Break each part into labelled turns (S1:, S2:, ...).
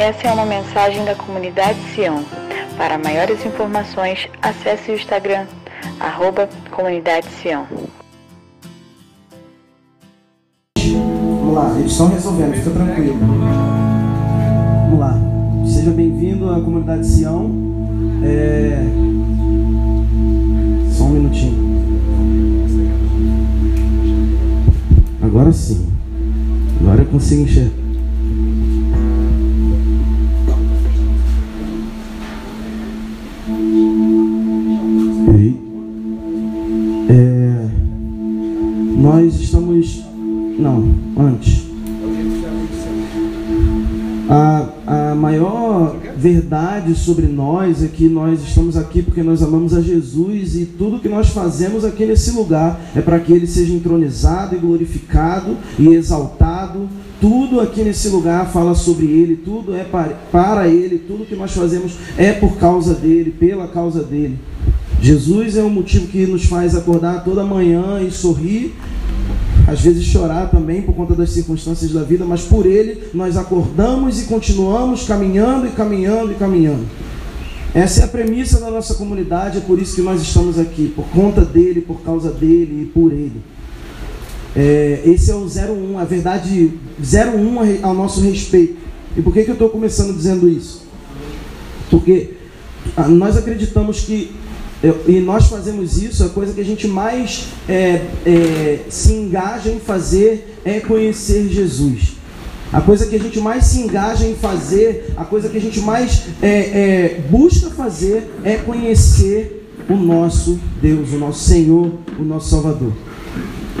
S1: Essa é uma mensagem da comunidade Sião. Para maiores informações, acesse o Instagram, arroba Comunidade Sião.
S2: Vamos lá, eles estão resolvendo, fica tranquilo. Vamos lá. Seja bem-vindo à comunidade Sião. É... Só um minutinho. Agora sim. Agora eu consigo enxergar. Verdade sobre nós é que nós estamos aqui porque nós amamos a Jesus e tudo que nós fazemos aqui nesse lugar é para que ele seja entronizado e glorificado e exaltado. Tudo aqui nesse lugar fala sobre ele, tudo é para, ele, tudo que nós fazemos é por causa dele, pela causa dele. Jesus é o motivo que nos faz acordar toda manhã e sorrir às vezes chorar também por conta das circunstâncias da vida, mas por Ele nós acordamos e continuamos caminhando e caminhando e caminhando. Essa é a premissa da nossa comunidade, é por isso que nós estamos aqui, por conta dele, por causa dele e por ele. É, esse é o 01, a verdade 01 ao nosso respeito. E por que, que eu estou começando dizendo isso? Porque ah, nós acreditamos que eu, e nós fazemos isso, a coisa que a gente mais é, é, se engaja em fazer é conhecer Jesus. A coisa que a gente mais se engaja em fazer, a coisa que a gente mais é, é busca fazer é conhecer o nosso Deus, o nosso Senhor, o nosso Salvador.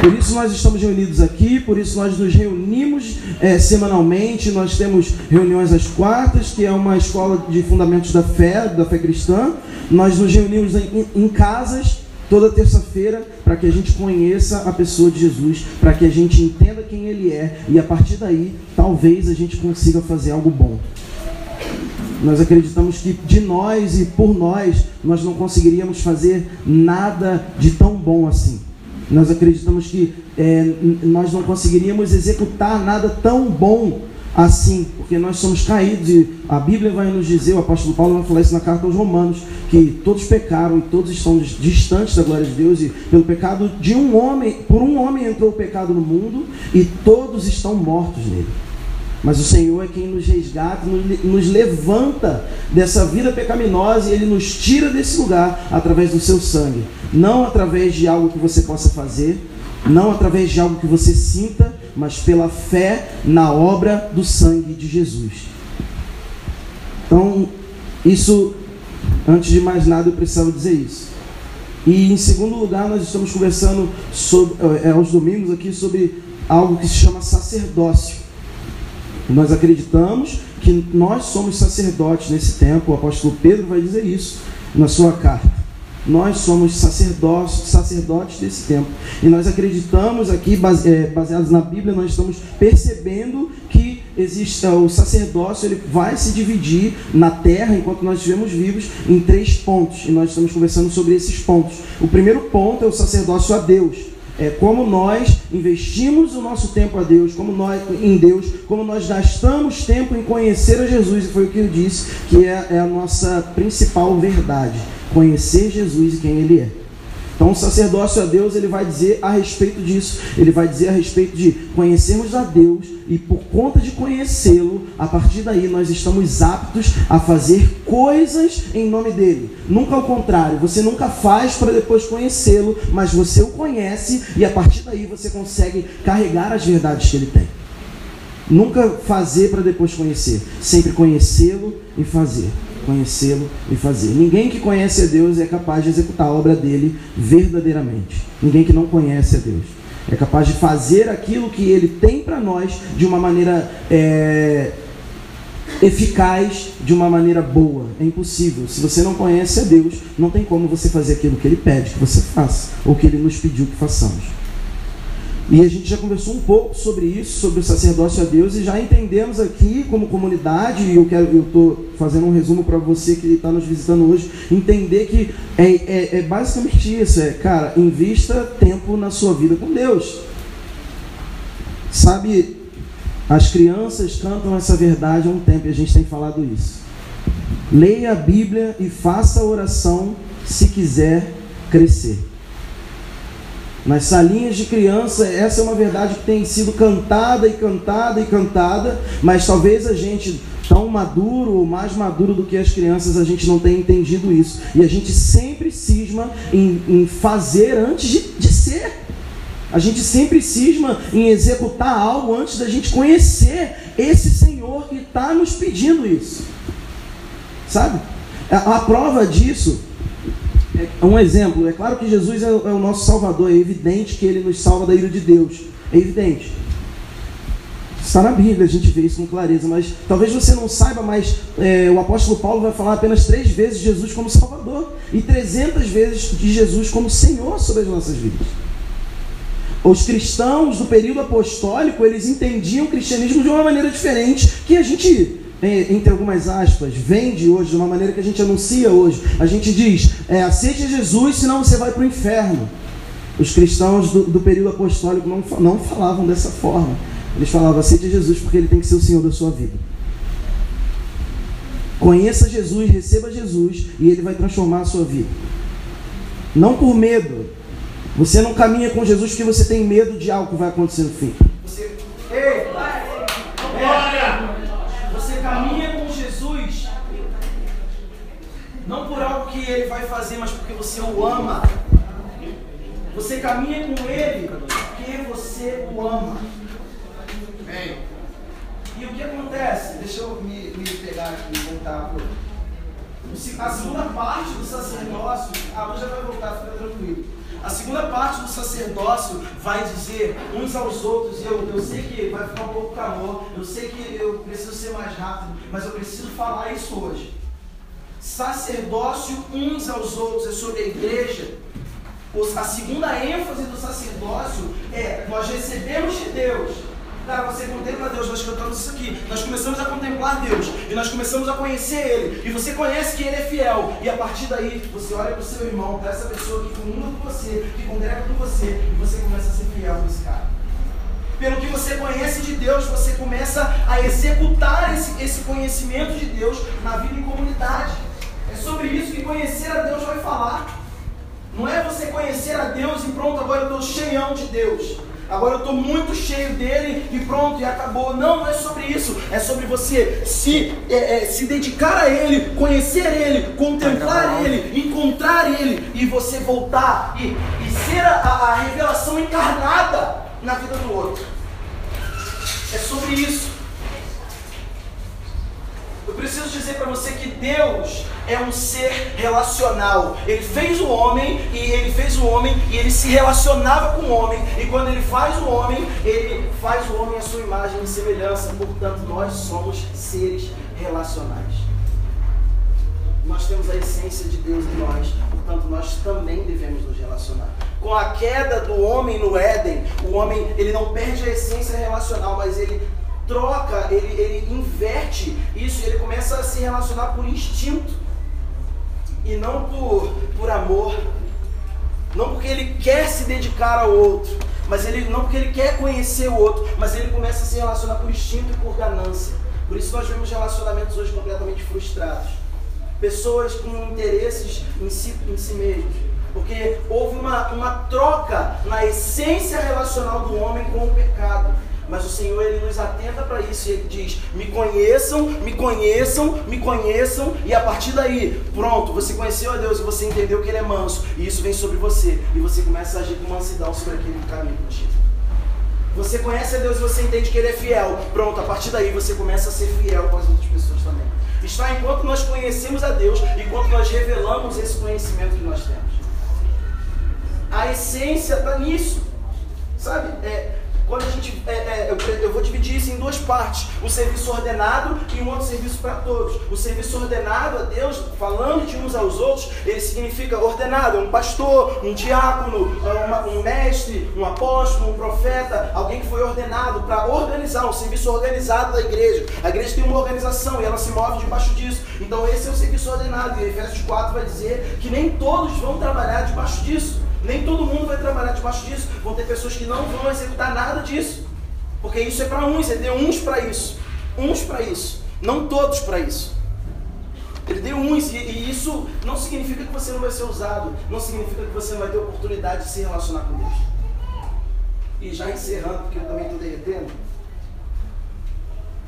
S2: Por isso nós estamos reunidos aqui, por isso nós nos reunimos é, semanalmente. Nós temos reuniões às quartas, que é uma escola de fundamentos da fé, da fé cristã. Nós nos reunimos em, em casas toda terça-feira para que a gente conheça a pessoa de Jesus, para que a gente entenda quem ele é e a partir daí talvez a gente consiga fazer algo bom. Nós acreditamos que de nós e por nós nós não conseguiríamos fazer nada de tão bom assim. Nós acreditamos que é, nós não conseguiríamos executar nada tão bom assim, porque nós somos caídos e a Bíblia vai nos dizer, o apóstolo Paulo vai falar isso na carta aos Romanos, que todos pecaram e todos estão distantes da glória de Deus e pelo pecado de um homem, por um homem entrou o pecado no mundo e todos estão mortos nele. Mas o Senhor é quem nos resgata, nos levanta dessa vida pecaminosa e Ele nos tira desse lugar através do seu sangue. Não através de algo que você possa fazer, não através de algo que você sinta, mas pela fé na obra do sangue de Jesus. Então, isso, antes de mais nada, eu precisava dizer isso. E em segundo lugar, nós estamos conversando sobre, é, aos domingos aqui sobre algo que se chama sacerdócio. Nós acreditamos que nós somos sacerdotes nesse tempo, o apóstolo Pedro vai dizer isso na sua carta. Nós somos sacerdotes, sacerdotes desse tempo. E nós acreditamos aqui, é, baseados na Bíblia, nós estamos percebendo que existe o sacerdócio, ele vai se dividir na terra, enquanto nós estivermos vivos, em três pontos. E nós estamos conversando sobre esses pontos. O primeiro ponto é o sacerdócio a Deus é, como nós investimos o nosso tempo a Deus, como nós em Deus, como nós gastamos tempo em conhecer a Jesus, e foi o que eu disse, que é, é a nossa principal verdade, conhecer Jesus e quem Ele é. Então, o sacerdócio a Deus, ele vai dizer a respeito disso. Ele vai dizer a respeito de conhecermos a Deus e, por conta de conhecê-lo, a partir daí nós estamos aptos a fazer coisas em nome dele. Nunca ao contrário, você nunca faz para depois conhecê-lo, mas você o conhece e a partir daí você consegue carregar as verdades que ele tem. Nunca fazer para depois conhecer, sempre conhecê-lo e fazer conhecê-lo e fazer. Ninguém que conhece a Deus é capaz de executar a obra dele verdadeiramente. Ninguém que não conhece a Deus é capaz de fazer aquilo que ele tem para nós de uma maneira é, eficaz, de uma maneira boa. É impossível. Se você não conhece a Deus, não tem como você fazer aquilo que ele pede que você faça, ou que ele nos pediu que façamos. E a gente já conversou um pouco sobre isso, sobre o sacerdócio a Deus, e já entendemos aqui como comunidade, e eu estou fazendo um resumo para você que está nos visitando hoje, entender que é, é, é basicamente isso, é, cara, invista tempo na sua vida com Deus. Sabe, As crianças cantam essa verdade há um tempo e a gente tem falado isso. Leia a Bíblia e faça oração se quiser crescer. Nas salinhas de criança, essa é uma verdade que tem sido cantada e cantada e cantada, mas talvez a gente, tão maduro ou mais maduro do que as crianças, a gente não tenha entendido isso. E a gente sempre cisma em, em fazer antes de, de ser. A gente sempre cisma em executar algo antes da gente conhecer esse Senhor que está nos pedindo isso. Sabe? A, a prova disso é um exemplo. É claro que Jesus é, é, o nosso Salvador. É evidente que Ele nos salva da ira de Deus. É evidente. Está na Bíblia, a gente vê isso com clareza. Mas talvez você não saiba, mas é, o apóstolo Paulo vai falar apenas três vezes de Jesus como Salvador e trezentas vezes de Jesus como Senhor sobre as nossas vidas. Os cristãos do período apostólico, eles entendiam o cristianismo de uma maneira diferente que a gente entre algumas aspas, vende hoje de uma maneira que a gente anuncia hoje. A gente diz, é, aceite Jesus, senão você vai para o inferno. Os cristãos do, do, período apostólico não, não falavam dessa forma. Eles falavam, aceite Jesus porque ele tem que ser o Senhor da sua vida. Conheça Jesus, receba Jesus e ele vai transformar a sua vida. Não por medo. Você não caminha com Jesus porque você tem medo de algo que vai acontecer no fim. Você... Ei com Jesus não por algo que ele vai fazer, mas porque você o ama. Você caminha com ele porque você o ama. Bem, e o que acontece? Deixa eu me, me pegar aqui e voltar. A segunda parte do sacerdócio, a luz já vai voltar, fica tranquilo. A segunda parte do sacerdócio vai dizer uns aos outros, e eu, eu sei que vai ficar um pouco calor, eu sei que eu preciso ser mais rápido, mas eu preciso falar isso hoje. Sacerdócio uns aos outros é sobre a igreja. A segunda ênfase do sacerdócio é nós recebemos de Deus Cara, você contempla Deus, nós cantamos isso aqui. Nós começamos a contemplar Deus e nós começamos a conhecer Ele. E você conhece que Ele é fiel. E a partir daí, você olha para o seu irmão, para essa pessoa que comunga com você, que congrega com você, e você começa a ser fiel nesse cara. Pelo que você conhece de Deus, você começa a executar esse, esse conhecimento de Deus na vida em comunidade. Sobre isso que conhecer a Deus vai falar. Não é você conhecer a Deus e pronto, agora eu estou cheião de Deus. Agora eu estou muito cheio dele e pronto, e acabou. Não, não é sobre isso. É sobre você se, é, é, se dedicar a ele, conhecer ele, contemplar ele, encontrar ele e você voltar e, e ser a, a revelação encarnada na vida do outro. É sobre isso. Preciso dizer para você que Deus é um ser relacional. Ele fez o homem e ele fez o homem e ele se relacionava com o homem. E quando ele faz o homem, ele faz o homem à sua imagem e semelhança. Portanto, nós somos seres relacionais. Nós temos a essência de Deus em nós, portanto, nós também devemos nos relacionar. Com a queda do homem no Éden, o homem ele não perde a essência relacional, mas ele troca, ele, ele inverte isso, ele começa a se relacionar por instinto e não por, por amor, não porque ele quer se dedicar ao outro, mas ele não porque ele quer conhecer o outro, mas ele começa a se relacionar por instinto e por ganância. Por isso nós vemos relacionamentos hoje completamente frustrados. Pessoas com interesses em si, em si mesmos. Porque houve uma, uma troca na essência relacional do homem com o pecado. Mas o Senhor ele nos atenta para isso e ele diz: "Me conheçam, me conheçam, me conheçam", e a partir daí, pronto, você conheceu a Deus e você entendeu que ele é manso, e isso vem sobre você, e você começa a agir com mansidão sobre aquele caminho contigo. Você conhece a Deus e você entende que ele é fiel. Pronto, a partir daí você começa a ser fiel com as outras pessoas também. Está enquanto nós conhecemos a Deus, enquanto nós revelamos esse conhecimento que nós temos. A essência está nisso. Sabe? É, quando a gente. É, é, eu, eu, vou dividir isso em duas partes: o serviço ordenado e um outro serviço para todos. O serviço ordenado a Deus, falando de uns aos outros, ele significa ordenado: um pastor, um diácono, uma, um mestre, um apóstolo, um profeta, alguém que foi ordenado para organizar, um serviço organizado da igreja. A igreja tem uma organização e ela se move debaixo disso. Então, esse é o serviço ordenado. E Efésios 4 vai dizer que nem todos vão trabalhar debaixo disso. Nem todo mundo vai trabalhar debaixo disso. Vão ter pessoas que não vão executar nada disso. Porque isso é para uns, ele deu uns para isso. Uns para isso. Não todos para isso. Ele deu uns, e, e, isso não significa que você não vai ser usado, não significa que você não vai ter oportunidade de se relacionar com Deus. E já encerrando, porque eu também estou derretendo,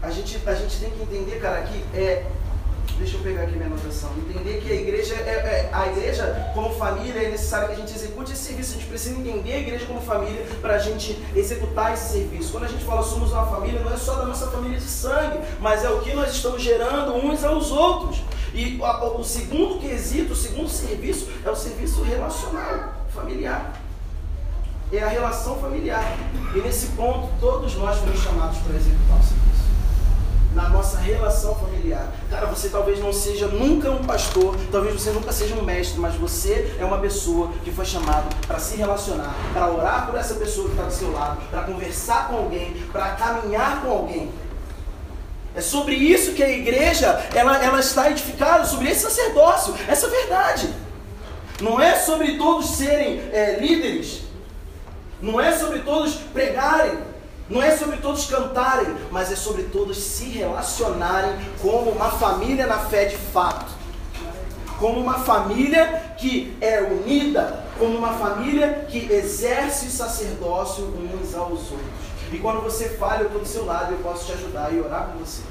S2: a gente, a gente tem que entender, cara, que é Deixa eu pegar aqui minha anotação. Entender que a igreja, é, é, a igreja como família é necessário que a gente execute esse serviço. A gente precisa entender a igreja como família para a gente executar esse serviço. Quando a gente fala somos uma família, não é só da nossa família de sangue, mas é o que nós estamos gerando uns aos outros. E o, o segundo quesito, o segundo serviço é o serviço relacional, familiar. É a relação familiar. E nesse ponto, todos nós fomos chamados para executar o serviço na nossa relação familiar. Cara, você talvez não seja nunca um pastor, talvez você nunca seja um mestre, mas você é uma pessoa que foi chamado para se relacionar, para orar por essa pessoa que está do seu lado, para conversar com alguém, para caminhar com alguém. É sobre isso que a igreja ela, ela está edificada, sobre esse sacerdócio, essa verdade. Não é sobre todos serem é, líderes, não é sobre todos pregarem, não é sobre todos cantarem, mas é sobre todos se relacionarem como uma família na fé de fato. Como uma família que é unida, como uma família que exerce o sacerdócio uns aos outros. E quando você falha, eu estou do seu lado, eu posso te ajudar e orar com você.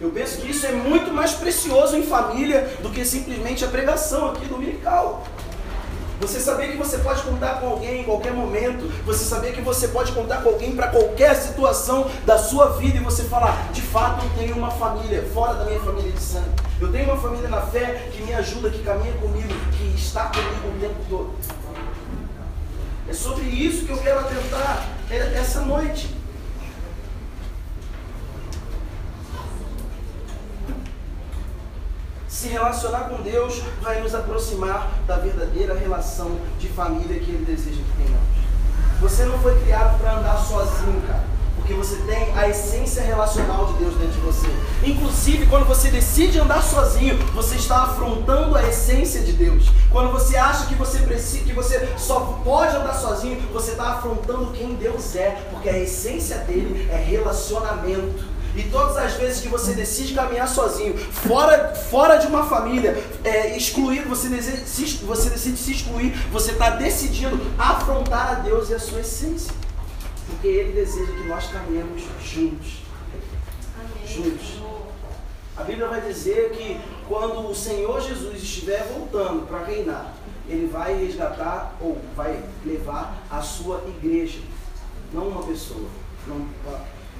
S2: Eu penso que isso é muito mais precioso em família do que simplesmente a pregação aqui do dominical. Você saber que você pode contar com alguém em qualquer momento. Você saber que você pode contar com alguém para qualquer situação da sua vida. E você falar, de fato eu tenho uma família, fora da minha família de sangue. Eu tenho uma família na fé que me ajuda, que caminha comigo, que está comigo o tempo todo. É sobre isso que eu quero atentar essa noite. Se relacionar com Deus vai nos aproximar da verdadeira relação de família que Ele deseja que tenhamos. Você não foi criado para andar sozinho, cara. Porque você tem a essência relacional de Deus dentro de você. Inclusive, quando você decide andar sozinho, você está afrontando a essência de Deus. Quando você acha que você precisa, que você só pode andar sozinho, você está afrontando quem Deus é, porque a essência dele é relacionamento. E todas as vezes que você decide caminhar sozinho, fora, fora de uma família, é, excluído, você, decide, você decide se excluir, você está decidindo afrontar a Deus e a sua essência. Porque Ele deseja que nós caminhemos juntos. Amém. Juntos. A Bíblia vai dizer que quando o Senhor Jesus estiver voltando para reinar, Ele vai resgatar ou vai levar a sua igreja. Não uma pessoa. Não,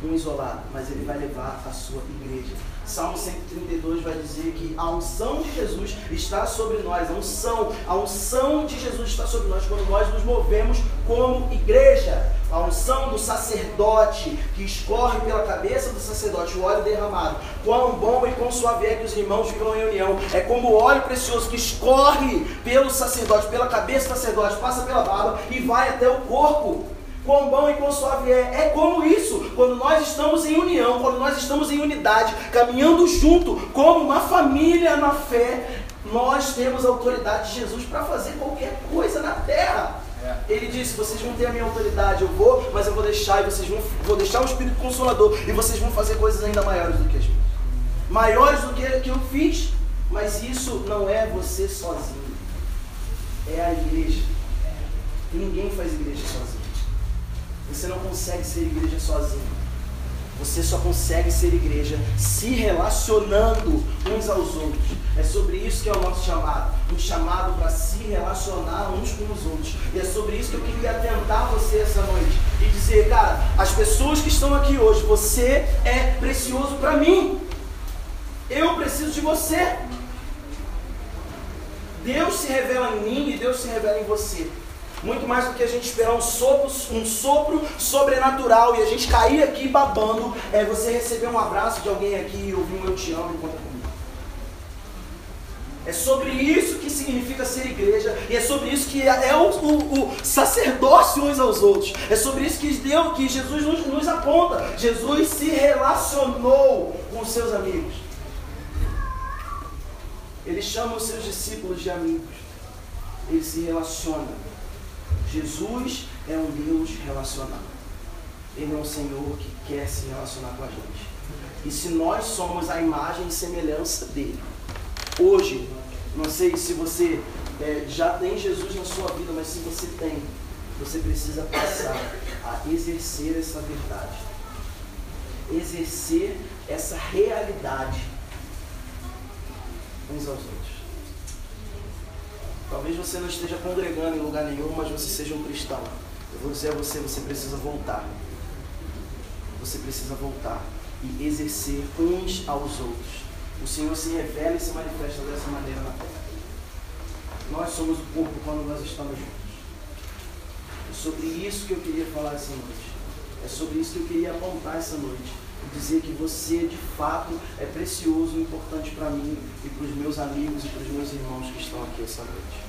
S2: um isolado, mas ele vai levar a sua igreja. Salmo 132 vai dizer que a unção de Jesus está sobre nós, a unção, a unção de Jesus está sobre nós quando nós nos movemos como igreja. A unção do sacerdote que escorre pela cabeça do sacerdote, o óleo derramado. Quão bom e quão suave é que os irmãos vivam em união. É como o óleo precioso que escorre pelo sacerdote, pela cabeça do sacerdote, passa pela barba e vai até o corpo quão bom e quão suave é. É como isso, quando nós estamos em união, quando nós estamos em unidade, caminhando junto, como uma família na fé, nós temos a autoridade de Jesus para fazer qualquer coisa na terra. É. Ele disse: vocês vão ter a minha autoridade, eu vou, mas eu vou deixar e vocês vão, vou deixar o Espírito Consolador e vocês vão fazer coisas ainda maiores do que as minhas, maiores do que que eu fiz. Mas isso não é você sozinho, é a igreja. E ninguém faz igreja sozinho. Você não consegue ser igreja sozinho. Você só consegue ser igreja se relacionando uns aos outros. É sobre isso que é o nosso chamado. Um chamado para se relacionar uns com os outros. E é sobre isso que eu queria atentar você essa noite. E dizer, cara, as pessoas que estão aqui hoje, você é precioso para mim. Eu preciso de você. Deus se revela em mim e Deus se revela em você. Muito mais do que a gente esperar um sopro, um sopro sobrenatural e a gente cair aqui babando, é você receber um abraço de alguém aqui e ouvir um eu te amo e conta comigo. É sobre isso que significa ser igreja. E é sobre isso que é o, o, o sacerdócio uns aos outros. É sobre isso que, Deus, que Jesus nos, nos aponta. Jesus se relacionou com os seus amigos. Ele chama os seus discípulos de amigos. Ele se relaciona. Jesus é um Deus relacional. Ele é um Senhor que quer se relacionar com a gente. E se nós somos a imagem e semelhança dele, hoje, não sei se você é, já tem Jesus na sua vida, mas se você tem, você precisa passar a exercer essa verdade, exercer essa realidade uns aos outros. Talvez você não esteja congregando em lugar nenhum, mas você seja um cristão. Eu vou dizer a você, você precisa voltar. Você precisa voltar e exercer uns aos outros. O Senhor se revela e se manifesta dessa maneira na terra. Nós somos o corpo quando nós estamos juntos. É sobre isso que eu queria falar essa noite. É sobre isso que eu queria apontar essa noite. Dizer que você, de fato, é precioso e importante para mim e para os meus amigos e para os meus irmãos que estão aqui essa noite.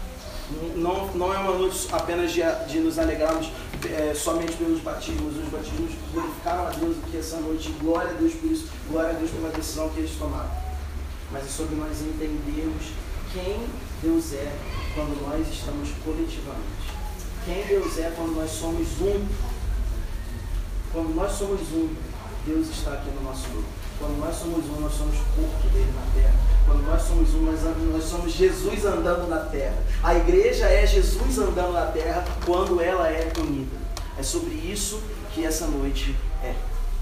S2: Não, não é uma noite apenas de, de nos alegrarmos é, somente pelos batismos. Os batismos glorificaram a Deus aqui essa noite. Glória a Deus por isso. Glória a Deus pela decisão que eles tomaram. Mas é sobre nós entendermos quem Deus é quando nós estamos coletivamente. Quem Deus é quando nós somos um. Quando nós somos um, Deus está aqui no nosso grupo. Quando nós somos um, nós somos corpo dele na terra. Quando nós somos um, nós, nós somos Jesus andando na terra. A igreja é Jesus andando na terra quando ela é unida. É sobre isso que essa noite é.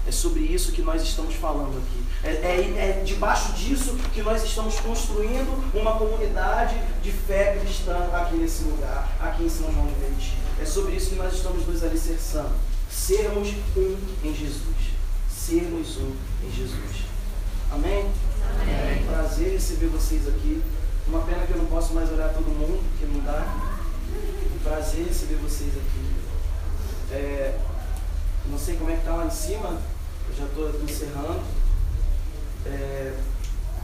S2: É sobre isso que nós estamos falando aqui. É, é, é, debaixo disso que nós estamos construindo uma comunidade de fé cristã aqui nesse lugar, aqui em São João de Meriti. É sobre isso que nós estamos nos alicerçando. Sermos um em Jesus. Um em Jesus. Amém? Amém. Prazer receber vocês aqui. Uma pena que eu não posso mais olhar todo mundo, porque não dá. Um prazer receber vocês aqui. É, não sei como é que está lá em cima, eu já estou encerrando. É,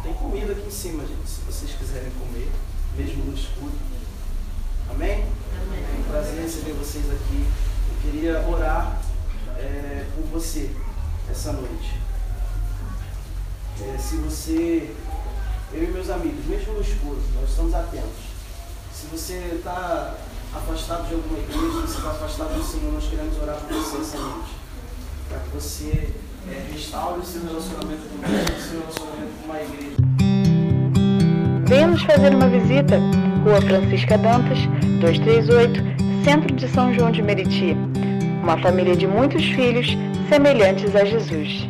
S2: tem comida aqui em cima, gente, se vocês quiserem comer, mesmo no escuro. Amém? Amém. É um prazer receber vocês aqui. Eu queria orar é, por você essa noite. É, se você, eu e meus amigos, mesmo no escuro, nós estamos atentos. Se você está afastado de alguma igreja, você está afastado do Senhor, nós queremos orar por você essa noite. Para que você é, restaure o seu relacionamento com Deus, o seu relacionamento com uma igreja.
S1: Venha nos fazer uma visita. Rua Francisca Dantas, 238, Centro de São João de Meriti. Uma família de muitos filhos semelhantes a Jesus.